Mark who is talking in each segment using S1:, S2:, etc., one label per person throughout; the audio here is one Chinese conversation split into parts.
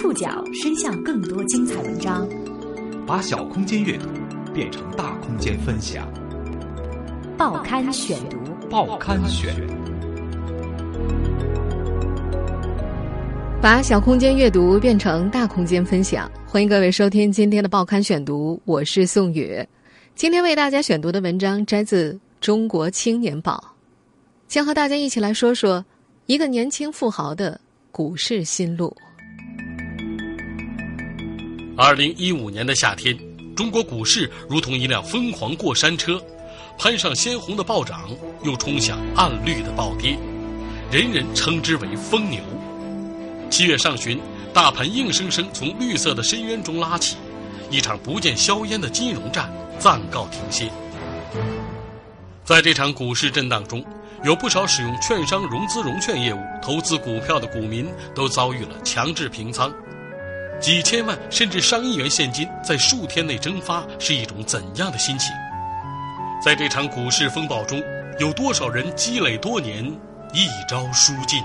S1: 触角伸向更多精彩文章，
S2: 把小空间阅读变成大空间分享。
S1: 报刊选读，
S2: 报刊选，
S3: 把小空间阅读变成大空间分享。欢迎各位收听今天的报刊选读，我是宋宇。今天为大家选读的文章摘自《中国青年报》，将和大家一起来说说一个年轻富豪的股市心路。
S4: 二零一五年的夏天，中国股市如同一辆疯狂过山车，攀上鲜红的暴涨，又冲向暗绿的暴跌，人人称之为“疯牛”。七月上旬，大盘硬生生从绿色的深渊中拉起，一场不见硝烟的金融战暂告停歇。在这场股市震荡中，有不少使用券商融资融券业务投资股票的股民都遭遇了强制平仓。几千万甚至上亿元现金在数天内蒸发，是一种怎样的心情？在这场股市风暴中，有多少人积累多年，一朝输尽？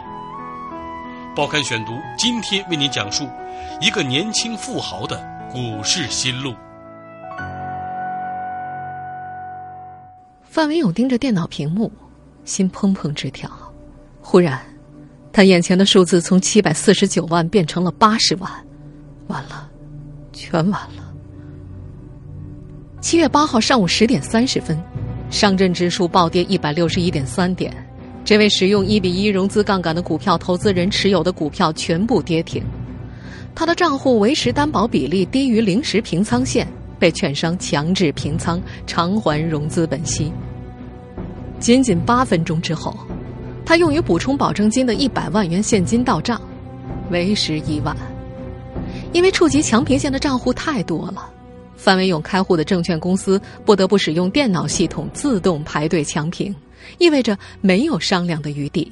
S4: 报刊选读今天为您讲述一个年轻富豪的股市心路。
S3: 范伟勇盯着电脑屏幕，心砰砰直跳。忽然，他眼前的数字从七百四十九万变成了八十万。完了，全完了。七月八号上午十点三十分，上证指数暴跌一百六十一点三点。这位使用一比一融资杠杆的股票投资人持有的股票全部跌停，他的账户维持担保比例低于临时平仓线，被券商强制平仓偿还融资本息。仅仅八分钟之后，他用于补充保证金的一百万元现金到账，为时已晚。因为触及强平线的账户太多了，范伟勇开户的证券公司不得不使用电脑系统自动排队强平，意味着没有商量的余地。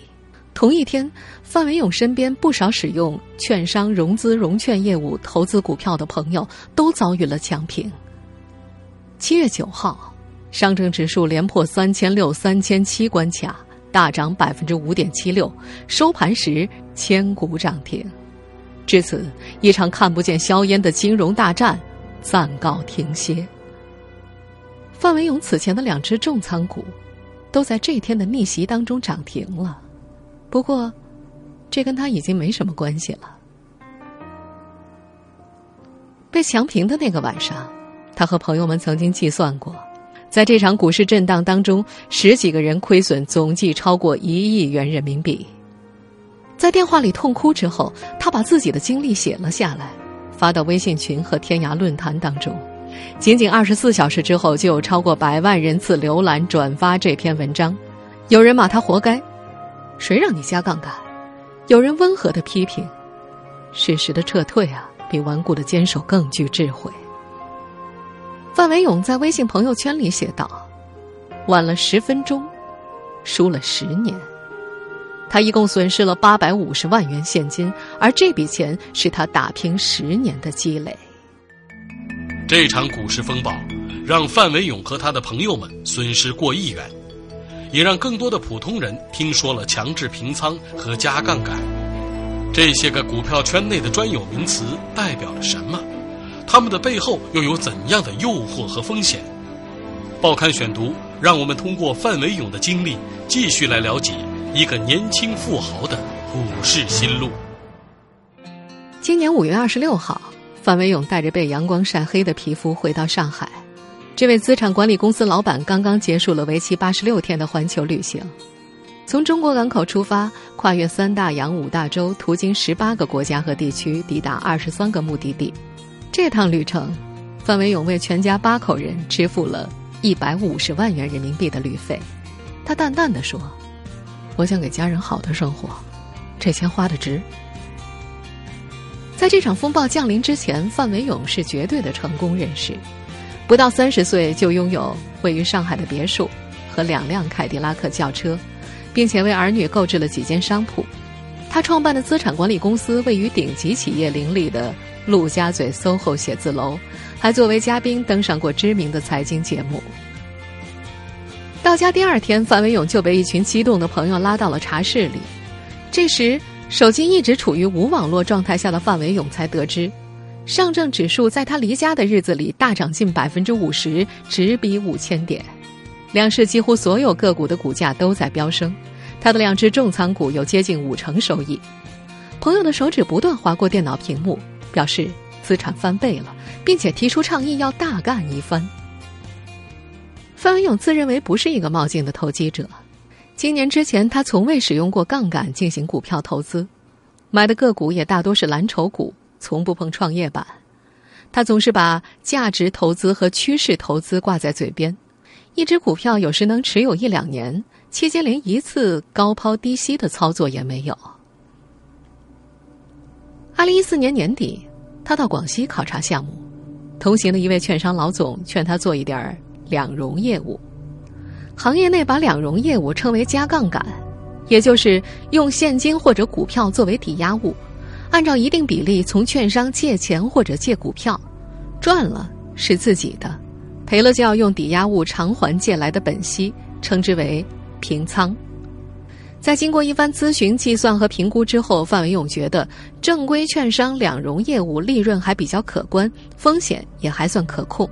S3: 同一天，范伟勇身边不少使用券商融资融券业务投资股票的朋友都遭遇了强平。七月九号，上证指数连破三千六、三千七关卡，大涨百分之五点七六，收盘时千股涨停。至此，一场看不见硝烟的金融大战暂告停歇。范伟勇此前的两只重仓股，都在这天的逆袭当中涨停了。不过，这跟他已经没什么关系了。被强平的那个晚上，他和朋友们曾经计算过，在这场股市震荡当中，十几个人亏损总计超过一亿元人民币。在电话里痛哭之后，他把自己的经历写了下来，发到微信群和天涯论坛当中。仅仅二十四小时之后，就有超过百万人次浏览转发这篇文章。有人骂他活该，谁让你加杠杆？有人温和的批评，适时的撤退啊，比顽固的坚守更具智慧。范伟勇在微信朋友圈里写道：“晚了十分钟，输了十年。”他一共损失了八百五十万元现金，而这笔钱是他打拼十年的积累。
S4: 这场股市风暴让范伟勇和他的朋友们损失过亿元，也让更多的普通人听说了强制平仓和加杠杆。这些个股票圈内的专有名词代表了什么？他们的背后又有怎样的诱惑和风险？报刊选读，让我们通过范伟勇的经历，继续来了解。一个年轻富豪的股市心路。
S3: 今年五月二十六号，范伟勇带着被阳光晒黑的皮肤回到上海。这位资产管理公司老板刚刚结束了为期八十六天的环球旅行，从中国港口出发，跨越三大洋五大洲，途经十八个国家和地区，抵达二十三个目的地。这趟旅程，范伟勇为全家八口人支付了一百五十万元人民币的旅费。他淡淡的说。我想给家人好的生活，这钱花的值。在这场风暴降临之前，范伟勇是绝对的成功人士，不到三十岁就拥有位于上海的别墅和两辆凯迪拉克轿车，并且为儿女购置了几间商铺。他创办的资产管理公司位于顶级企业林立的陆家嘴 SOHO 写字楼，还作为嘉宾登上过知名的财经节目。到家第二天，范伟勇就被一群激动的朋友拉到了茶室里。这时，手机一直处于无网络状态下的范伟勇才得知，上证指数在他离家的日子里大涨近百分之五十，直逼五千点。两市几乎所有个股的股价都在飙升，他的两只重仓股有接近五成收益。朋友的手指不断划过电脑屏幕，表示资产翻倍了，并且提出倡议要大干一番。范文勇自认为不是一个冒进的投机者。今年之前，他从未使用过杠杆进行股票投资，买的个股也大多是蓝筹股，从不碰创业板。他总是把价值投资和趋势投资挂在嘴边，一只股票有时能持有一两年，期间连一次高抛低吸的操作也没有。二零一四年年底，他到广西考察项目，同行的一位券商老总劝他做一点儿两融业务。行业内把两融业务称为加杠杆，也就是用现金或者股票作为抵押物，按照一定比例从券商借钱或者借股票，赚了是自己的，赔了就要用抵押物偿还借来的本息，称之为平仓。在经过一番咨询、计算和评估之后，范伟勇觉得正规券商两融业务利润还比较可观，风险也还算可控。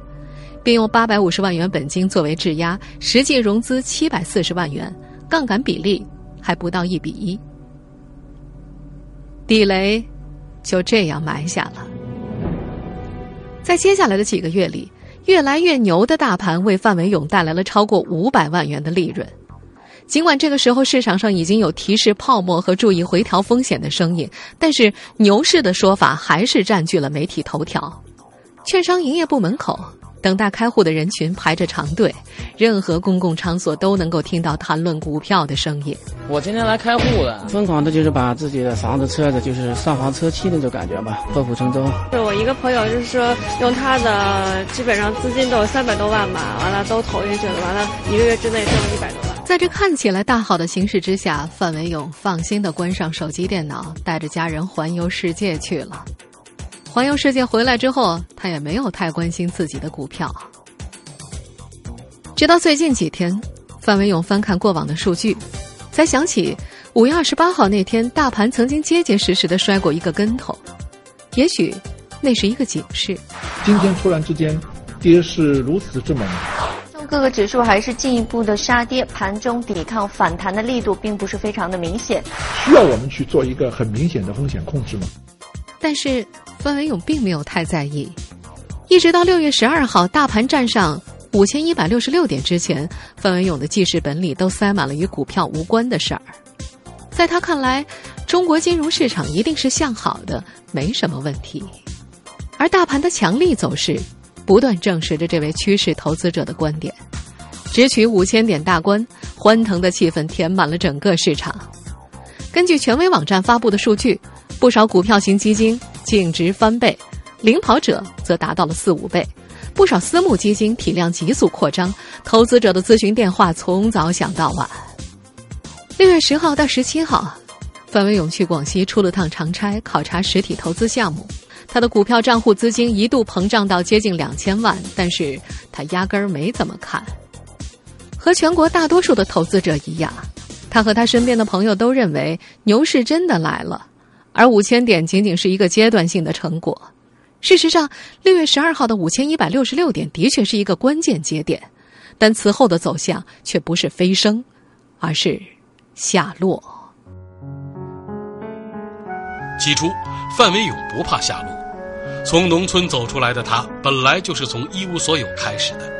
S3: 并用八百五十万元本金作为质押，实际融资七百四十万元，杠杆比例还不到一比一。地雷就这样埋下了。在接下来的几个月里，越来越牛的大盘为范伟勇带来了超过五百万元的利润。尽管这个时候市场上已经有提示泡沫和注意回调风险的声音，但是牛市的说法还是占据了媒体头条。券商营业部门口。等待开户的人群排着长队，任何公共场所都能够听到谈论股票的声音。
S5: 我今天来开户的，疯狂的就是把自己的房子、车子，就是上房车期那种感觉吧，破釜沉舟。
S6: 是我一个朋友，就是说用他的基本上资金都有三百多万吧，完了都投进去了，完了一个月之内挣了一百多万。
S3: 在这看起来大好的形势之下，范伟勇放心的关上手机电脑，带着家人环游世界去了。环游世界回来之后，他也没有太关心自己的股票。直到最近几天，范伟勇翻看过往的数据，才想起五月二十八号那天，大盘曾经结结实实的摔过一个跟头。也许那是一个警示。
S7: 今天突然之间跌势如此之猛，
S8: 各个指数还是进一步的杀跌，盘中抵抗反弹的力度并不是非常的明显。
S7: 需要我们去做一个很明显的风险控制吗？
S3: 但是。范伟勇并没有太在意，一直到六月十二号大盘站上五千一百六十六点之前，范伟勇的记事本里都塞满了与股票无关的事儿。在他看来，中国金融市场一定是向好的，没什么问题。而大盘的强力走势，不断证实着这位趋势投资者的观点。直取五千点大关，欢腾的气氛填满了整个市场。根据权威网站发布的数据，不少股票型基金。净值翻倍，领跑者则达到了四五倍。不少私募基金体量急速扩张，投资者的咨询电话从早响到晚。六月十号到十七号，范伟勇去广西出了趟长差，考察实体投资项目。他的股票账户资金一度膨胀到接近两千万，但是他压根儿没怎么看。和全国大多数的投资者一样，他和他身边的朋友都认为牛市真的来了。而五千点仅仅是一个阶段性的成果。事实上，六月十二号的五千一百六十六点的确是一个关键节点，但此后的走向却不是飞升，而是下落。
S4: 起初，范伟勇不怕下落。从农村走出来的他，本来就是从一无所有开始的。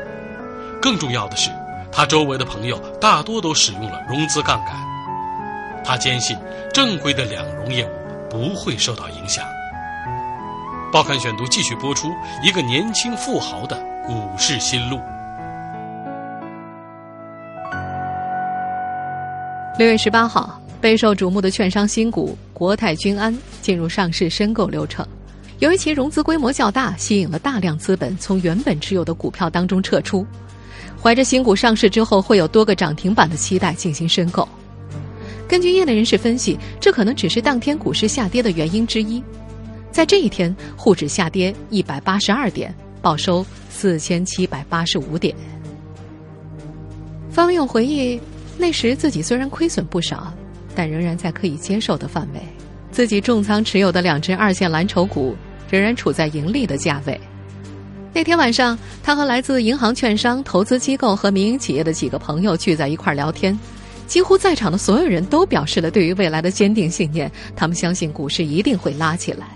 S4: 更重要的是，他周围的朋友大多都使用了融资杠杆。他坚信，正规的两融业务。不会受到影响。报刊选读继续播出一个年轻富豪的股市心路。
S3: 六月十八号，备受瞩目的券商新股国泰君安进入上市申购流程。由于其融资规模较大，吸引了大量资本从原本持有的股票当中撤出。怀着新股上市之后会有多个涨停板的期待进行申购。根据业内人士分析，这可能只是当天股市下跌的原因之一。在这一天，沪指下跌一百八十二点，报收四千七百八十五点。方勇回忆，那时自己虽然亏损不少，但仍然在可以接受的范围。自己重仓持有的两只二线蓝筹股仍然处在盈利的价位。那天晚上，他和来自银行、券商、投资机构和民营企业的几个朋友聚在一块聊天，几乎在场的所有人都表示了对于未来的坚定信念，他们相信股市一定会拉起来。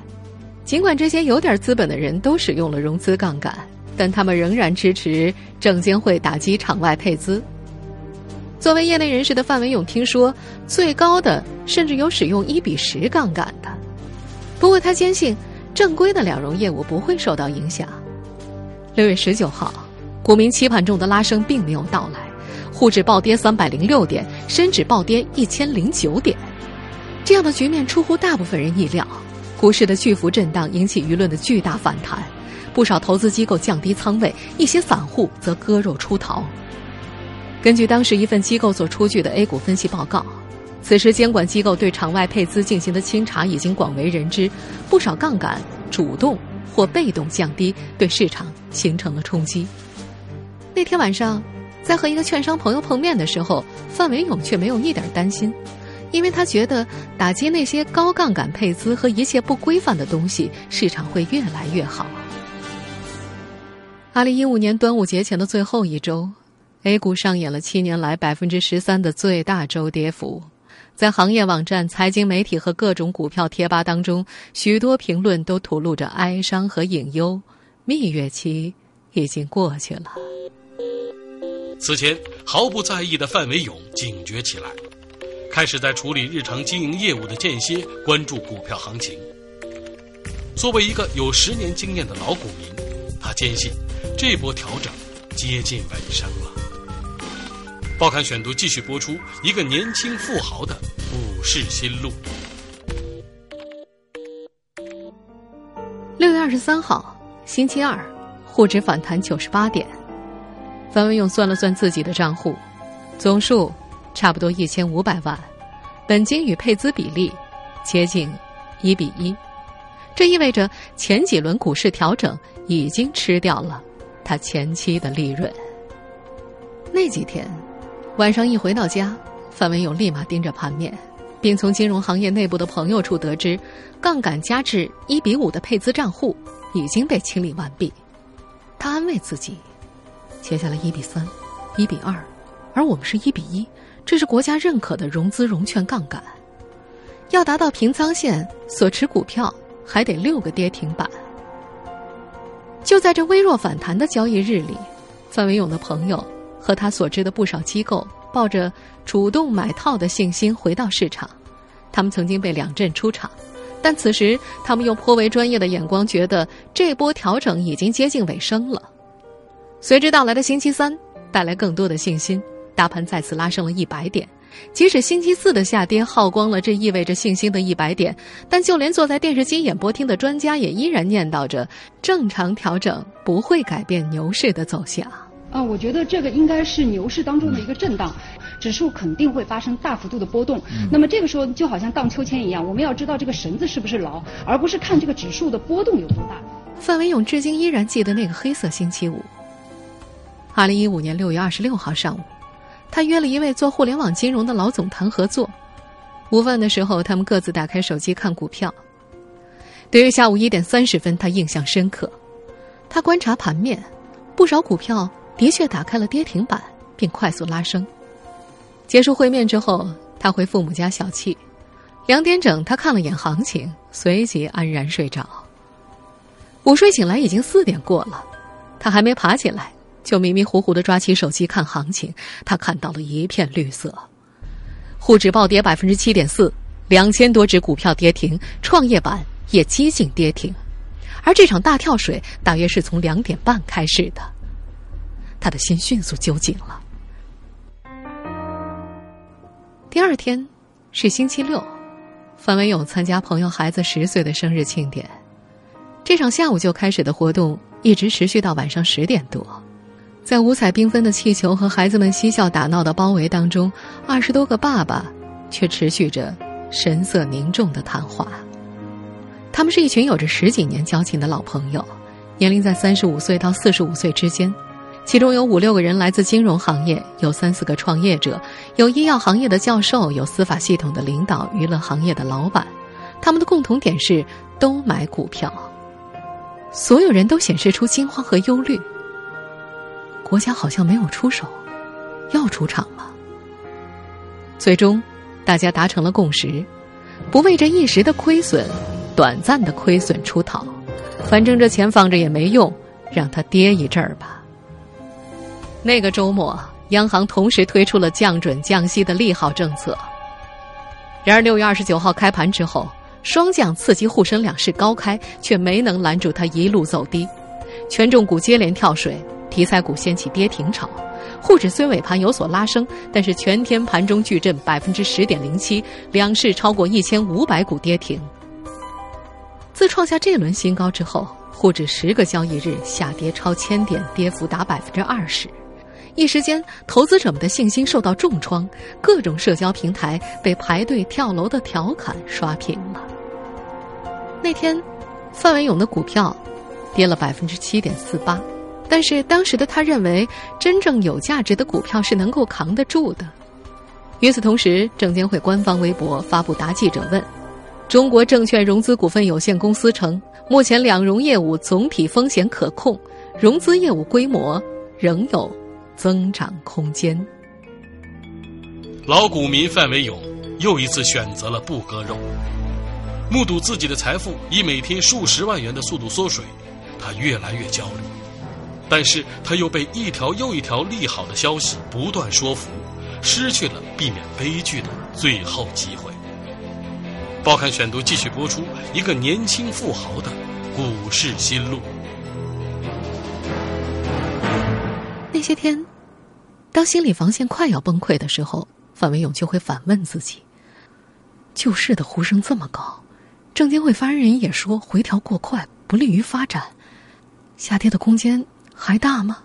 S3: 尽管这些有点资本的人都使用了融资杠杆，但他们仍然支持证监会打击场外配资。作为业内人士的范伟勇听说，最高的甚至有使用一比十杠杆的。不过他坚信，正规的两融业务不会受到影响。六月十九号，股民期盼中的拉升并没有到来，沪指暴跌三百零六点，深指暴跌一千零九点。这样的局面出乎大部分人意料，股市的巨幅震荡引起舆论的巨大反弹，不少投资机构降低仓位，一些散户则割肉出逃。根据当时一份机构所出具的 A 股分析报告，此时监管机构对场外配资进行的清查已经广为人知，不少杠杆主动。或被动降低，对市场形成了冲击。那天晚上，在和一个券商朋友碰面的时候，范伟勇却没有一点担心，因为他觉得打击那些高杠杆配资和一切不规范的东西，市场会越来越好。二零一五年端午节前的最后一周，A 股上演了七年来百分之十三的最大周跌幅。在行业网站、财经媒体和各种股票贴吧当中，许多评论都吐露着哀伤和隐忧。蜜月期已经过去了。
S4: 此前毫不在意的范伟勇警觉起来，开始在处理日常经营业务的间歇关注股票行情。作为一个有十年经验的老股民，他坚信这波调整接近尾声了。报刊选读继续播出一个年轻富豪的股市心路。
S3: 六月二十三号，星期二，沪指反弹九十八点。范文勇算了算自己的账户，总数差不多一千五百万，本金与配资比例接近一比一，这意味着前几轮股市调整已经吃掉了他前期的利润。那几天。晚上一回到家，范文勇立马盯着盘面，并从金融行业内部的朋友处得知，杠杆加至一比五的配资账户已经被清理完毕。他安慰自己，接下来一比三、一比二，而我们是一比一，这是国家认可的融资融券杠杆。要达到平仓线，所持股票还得六个跌停板。就在这微弱反弹的交易日里，范伟勇的朋友。和他所知的不少机构抱着主动买套的信心回到市场，他们曾经被两阵出场，但此时他们用颇为专业的眼光觉得这波调整已经接近尾声了。随之到来的星期三带来更多的信心，大盘再次拉升了一百点。即使星期四的下跌耗光了这意味着信心的一百点，但就连坐在电视机演播厅的专家也依然念叨着：正常调整不会改变牛市的走向。
S9: 啊，我觉得这个应该是牛市当中的一个震荡，指数肯定会发生大幅度的波动。那么这个时候就好像荡秋千一样，我们要知道这个绳子是不是牢，而不是看这个指数的波动有多大。
S3: 范伟勇至今依然记得那个黑色星期五，二零一五年六月二十六号上午，他约了一位做互联网金融的老总谈合作。午饭的时候，他们各自打开手机看股票。对于下午一点三十分，他印象深刻。他观察盘面，不少股票。的确打开了跌停板，并快速拉升。结束会面之后，他回父母家小憩。两点整，他看了眼行情，随即安然睡着。午睡醒来已经四点过了，他还没爬起来，就迷迷糊糊的抓起手机看行情。他看到了一片绿色，沪指暴跌百分之七点四，两千多只股票跌停，创业板也接近跌停。而这场大跳水大约是从两点半开始的。他的心迅速揪紧了。第二天是星期六，范伟勇参加朋友孩子十岁的生日庆典。这场下午就开始的活动一直持续到晚上十点多，在五彩缤纷的气球和孩子们嬉笑打闹的包围当中，二十多个爸爸却持续着神色凝重的谈话。他们是一群有着十几年交情的老朋友，年龄在三十五岁到四十五岁之间。其中有五六个人来自金融行业，有三四个创业者，有医药行业的教授，有司法系统的领导，娱乐行业的老板。他们的共同点是都买股票。所有人都显示出惊慌和忧虑。国家好像没有出手，要出场吗？最终，大家达成了共识，不为这一时的亏损、短暂的亏损出逃，反正这钱放着也没用，让它跌一阵儿吧。那个周末，央行同时推出了降准降息的利好政策。然而，六月二十九号开盘之后，双降刺激沪深两市高开，却没能拦住它一路走低，权重股接连跳水，题材股掀起跌停潮。沪指虽尾盘有所拉升，但是全天盘中巨震百分之十点零七，两市超过一千五百股跌停。自创下这轮新高之后，沪指十个交易日下跌超千点，跌幅达百分之二十。一时间，投资者们的信心受到重创，各种社交平台被排队跳楼的调侃刷屏了。那天，范伟勇的股票跌了百分之七点四八，但是当时的他认为，真正有价值的股票是能够扛得住的。与此同时，证监会官方微博发布答记者问：“中国证券融资股份有限公司称，目前两融业务总体风险可控，融资业务规模仍有。”增长空间。
S4: 老股民范伟勇又一次选择了不割肉，目睹自己的财富以每天数十万元的速度缩水，他越来越焦虑。但是他又被一条又一条利好的消息不断说服，失去了避免悲剧的最后机会。报刊选读继续播出一个年轻富豪的股市心路。
S3: 些天，当心理防线快要崩溃的时候，范伟勇就会反问自己：救市的呼声这么高，证监会发言人也说回调过快不利于发展，下跌的空间还大吗？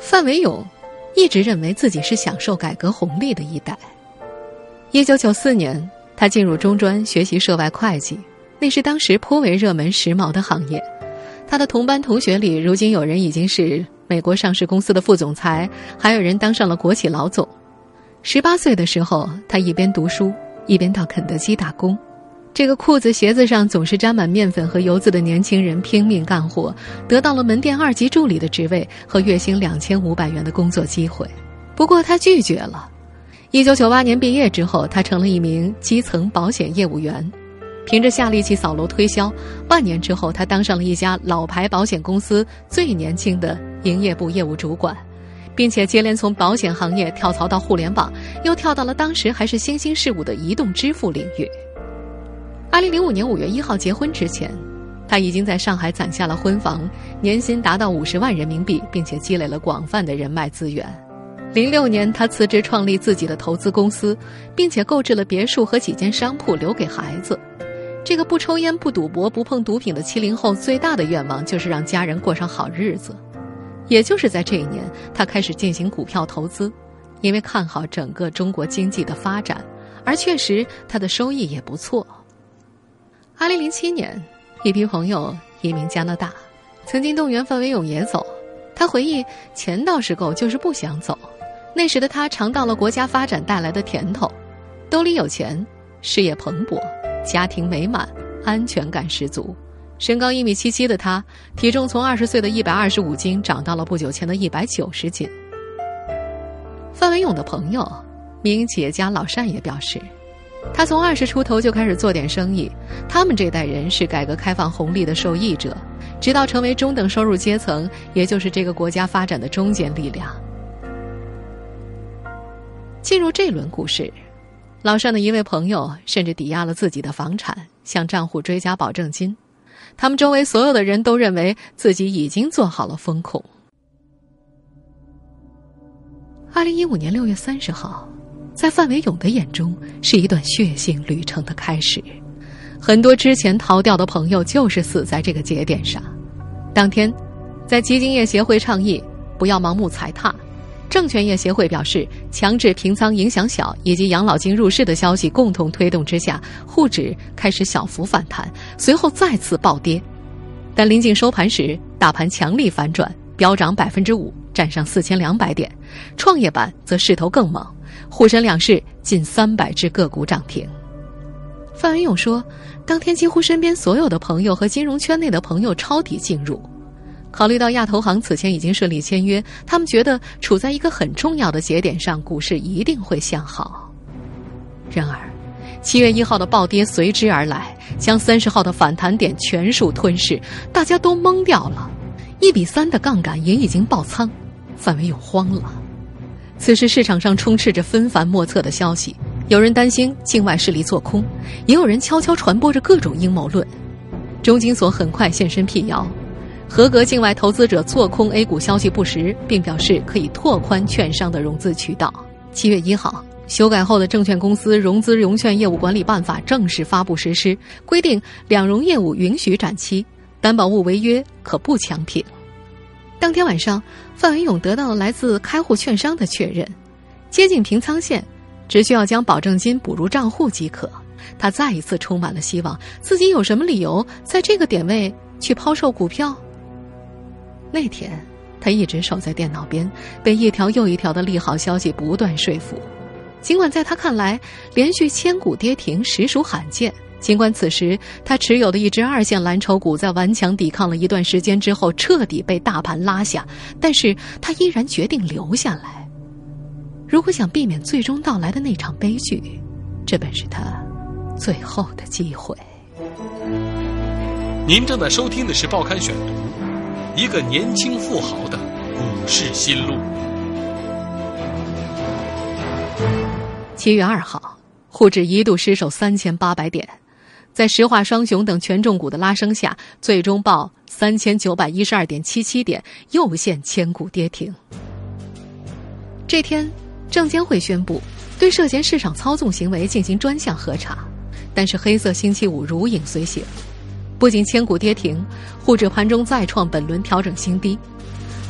S3: 范伟勇一直认为自己是享受改革红利的一代。一九九四年，他进入中专学习涉外会计，那是当时颇为热门时髦的行业。他的同班同学里，如今有人已经是美国上市公司的副总裁，还有人当上了国企老总。十八岁的时候，他一边读书一边到肯德基打工。这个裤子鞋子上总是沾满面粉和油渍的年轻人拼命干活，得到了门店二级助理的职位和月薪两千五百元的工作机会。不过他拒绝了。一九九八年毕业之后，他成了一名基层保险业务员。凭着下力气扫楼推销，半年之后，他当上了一家老牌保险公司最年轻的营业部业务主管，并且接连从保险行业跳槽到互联网，又跳到了当时还是新兴事物的移动支付领域。二零零五年五月一号结婚之前，他已经在上海攒下了婚房，年薪达到五十万人民币，并且积累了广泛的人脉资源。零六年，他辞职创立自己的投资公司，并且购置了别墅和几间商铺留给孩子。这个不抽烟、不赌博、不碰毒品的七零后，最大的愿望就是让家人过上好日子。也就是在这一年，他开始进行股票投资，因为看好整个中国经济的发展，而确实他的收益也不错。二零零七年，一批朋友移民加拿大，曾经动员范伟勇也走。他回忆，钱倒是够，就是不想走。那时的他尝到了国家发展带来的甜头，兜里有钱，事业蓬勃。家庭美满，安全感十足。身高一米七七的他，体重从二十岁的一百二十五斤长到了不久前的一百九十斤。范伟勇的朋友，民营企业家老单也表示，他从二十出头就开始做点生意。他们这代人是改革开放红利的受益者，直到成为中等收入阶层，也就是这个国家发展的中坚力量。进入这轮股市。老尚的一位朋友甚至抵押了自己的房产，向账户追加保证金。他们周围所有的人都认为自己已经做好了风控。二零一五年六月三十号，在范伟勇的眼中，是一段血腥旅程的开始。很多之前逃掉的朋友，就是死在这个节点上。当天，在基金业协会倡议不要盲目踩踏。证券业协会表示，强制平仓影响小，以及养老金入市的消息共同推动之下，沪指开始小幅反弹，随后再次暴跌。但临近收盘时，大盘强力反转，飙涨百分之五，站上四千两百点。创业板则势头更猛，沪深两市近三百只个股涨停。范文勇说，当天几乎身边所有的朋友和金融圈内的朋友抄底进入。考虑到亚投行此前已经顺利签约，他们觉得处在一个很重要的节点上，股市一定会向好。然而，七月一号的暴跌随之而来，将三十号的反弹点全数吞噬，大家都懵掉了。一比三的杠杆也已经爆仓，范伟又慌了。此时市场上充斥着纷繁莫测的消息，有人担心境外势力做空，也有人悄悄传播着各种阴谋论。中金所很快现身辟谣。合格境外投资者做空 A 股消息不实，并表示可以拓宽券商的融资渠道。七月一号，修改后的《证券公司融资融券业务管理办法》正式发布实施，规定两融业务允许展期，担保物违约可不强平。当天晚上，范文勇得到了来自开户券商的确认，接近平仓线，只需要将保证金补入账户即可。他再一次充满了希望，自己有什么理由在这个点位去抛售股票？那天，他一直守在电脑边，被一条又一条的利好消息不断说服。尽管在他看来，连续千股跌停实属罕见；尽管此时他持有的一只二线蓝筹股在顽强抵抗了一段时间之后彻底被大盘拉下，但是他依然决定留下来。如果想避免最终到来的那场悲剧，这本是他最后的机会。
S4: 您正在收听的是《报刊选读》。一个年轻富豪的股市心路。
S3: 七月二号，沪指一度失守三千八百点，在石化双雄等权重股的拉升下，最终报三千九百一十二点七七点，又现千股跌停。这天，证监会宣布对涉嫌市场操纵行为进行专项核查，但是黑色星期五如影随形。不仅千股跌停，沪指盘中再创本轮调整新低。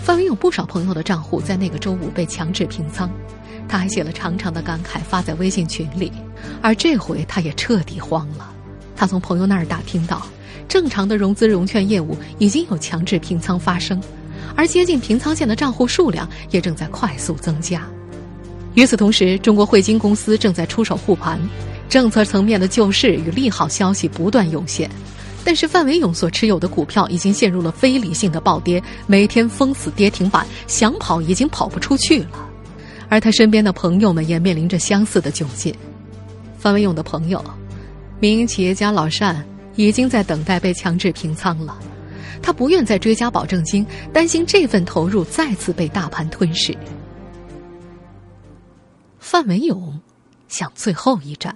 S3: 范伟有不少朋友的账户在那个周五被强制平仓，他还写了长长的感慨发在微信群里。而这回他也彻底慌了，他从朋友那儿打听到，正常的融资融券业务已经有强制平仓发生，而接近平仓线的账户数量也正在快速增加。与此同时，中国汇金公司正在出手护盘，政策层面的救市与利好消息不断涌现。但是范伟勇所持有的股票已经陷入了非理性的暴跌，每天封死跌停板，想跑已经跑不出去了。而他身边的朋友们也面临着相似的窘境。范伟勇的朋友，民营企业家老单已经在等待被强制平仓了，他不愿再追加保证金，担心这份投入再次被大盘吞噬。范伟勇想最后一战，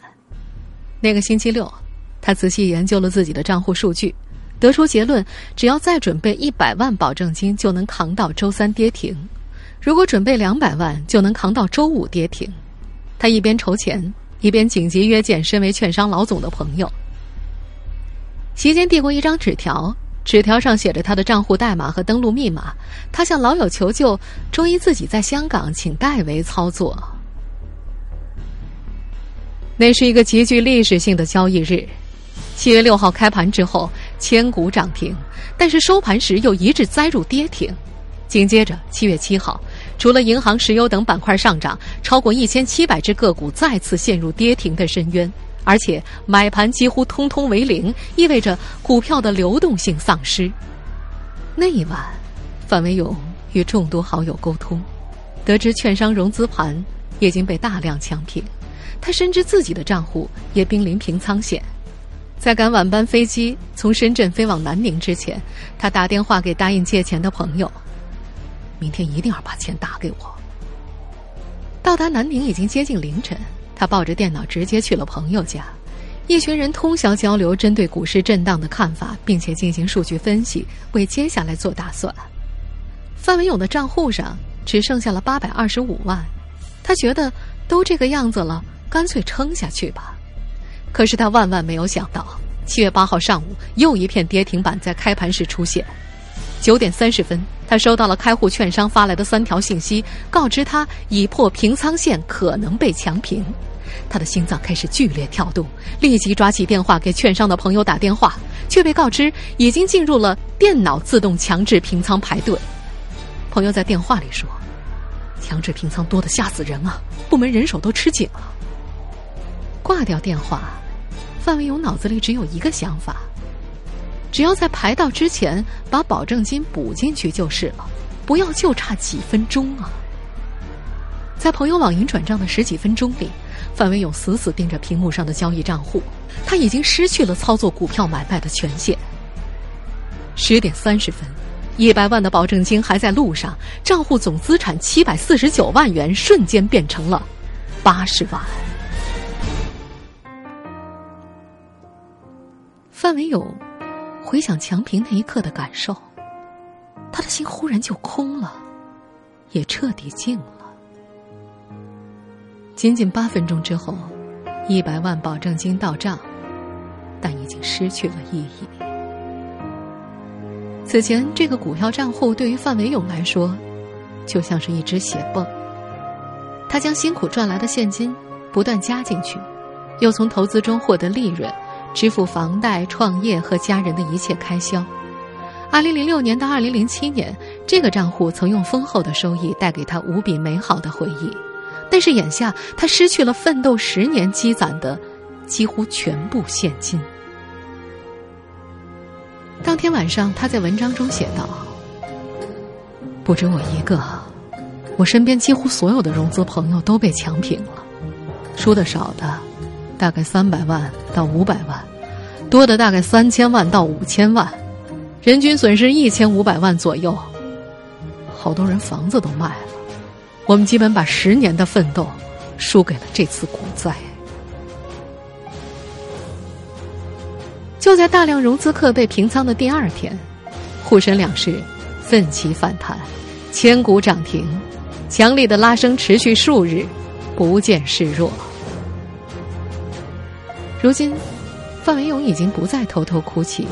S3: 那个星期六。他仔细研究了自己的账户数据，得出结论：只要再准备一百万保证金，就能扛到周三跌停；如果准备两百万，就能扛到周五跌停。他一边筹钱，一边紧急约见身为券商老总的朋友。席间递过一张纸条，纸条上写着他的账户代码和登录密码。他向老友求救，周一自己在香港，请代为操作。那是一个极具历史性的交易日。七月六号开盘之后，千股涨停，但是收盘时又一致栽入跌停。紧接着，七月七号，除了银行、石油等板块上涨，超过一千七百只个股再次陷入跌停的深渊，而且买盘几乎通通为零，意味着股票的流动性丧失。那一晚，范伟勇与众多好友沟通，得知券商融资盘已经被大量抢平，他深知自己的账户也濒临平仓线。在赶晚班飞机从深圳飞往南宁之前，他打电话给答应借钱的朋友：“明天一定要把钱打给我。”到达南宁已经接近凌晨，他抱着电脑直接去了朋友家。一群人通宵交流针对股市震荡的看法，并且进行数据分析，为接下来做打算。范文勇的账户上只剩下了八百二十五万，他觉得都这个样子了，干脆撑下去吧。可是他万万没有想到，七月八号上午又一片跌停板在开盘时出现。九点三十分，他收到了开户券商发来的三条信息，告知他已破平仓线，可能被强平。他的心脏开始剧烈跳动，立即抓起电话给券商的朋友打电话，却被告知已经进入了电脑自动强制平仓排队。朋友在电话里说：“强制平仓多的吓死人啊，部门人手都吃紧了。”挂掉电话，范伟勇脑子里只有一个想法：只要在排到之前把保证金补进去就是了，不要就差几分钟啊！在朋友网银转账的十几分钟里，范伟勇死死盯着屏幕上的交易账户，他已经失去了操作股票买卖的权限。十点三十分，一百万的保证金还在路上，账户总资产七百四十九万元瞬间变成了八十万。范伟勇回想强平那一刻的感受，他的心忽然就空了，也彻底静了。仅仅八分钟之后，一百万保证金到账，但已经失去了意义。此前，这个股票账户对于范伟勇来说，就像是一只血泵。他将辛苦赚来的现金不断加进去，又从投资中获得利润。支付房贷、创业和家人的一切开销。二零零六年到二零零七年，这个账户曾用丰厚的收益带给他无比美好的回忆。但是眼下，他失去了奋斗十年积攒的几乎全部现金。当天晚上，他在文章中写道：“不止我一个，我身边几乎所有的融资朋友都被强平了，输的少的。”大概三百万到五百万，多的大概三千万到五千万，人均损失一千五百万左右。好多人房子都卖了，我们基本把十年的奋斗输给了这次股灾。就在大量融资客被平仓的第二天，沪深两市奋起反弹，千股涨停，强力的拉升持续数日，不见示弱。如今，范伟勇已经不再偷偷哭泣，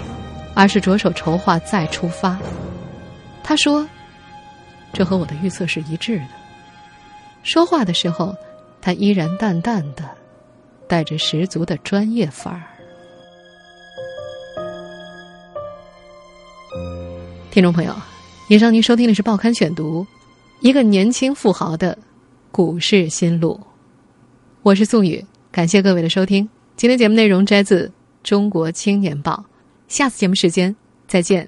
S3: 而是着手筹划再出发。他说：“这和我的预测是一致的。”说话的时候，他依然淡淡的，带着十足的专业范儿。听众朋友，以上您收听的是《报刊选读》，一个年轻富豪的股市心路。我是宋宇，感谢各位的收听。今天节目内容摘自《中国青年报》，下次节目时间再见。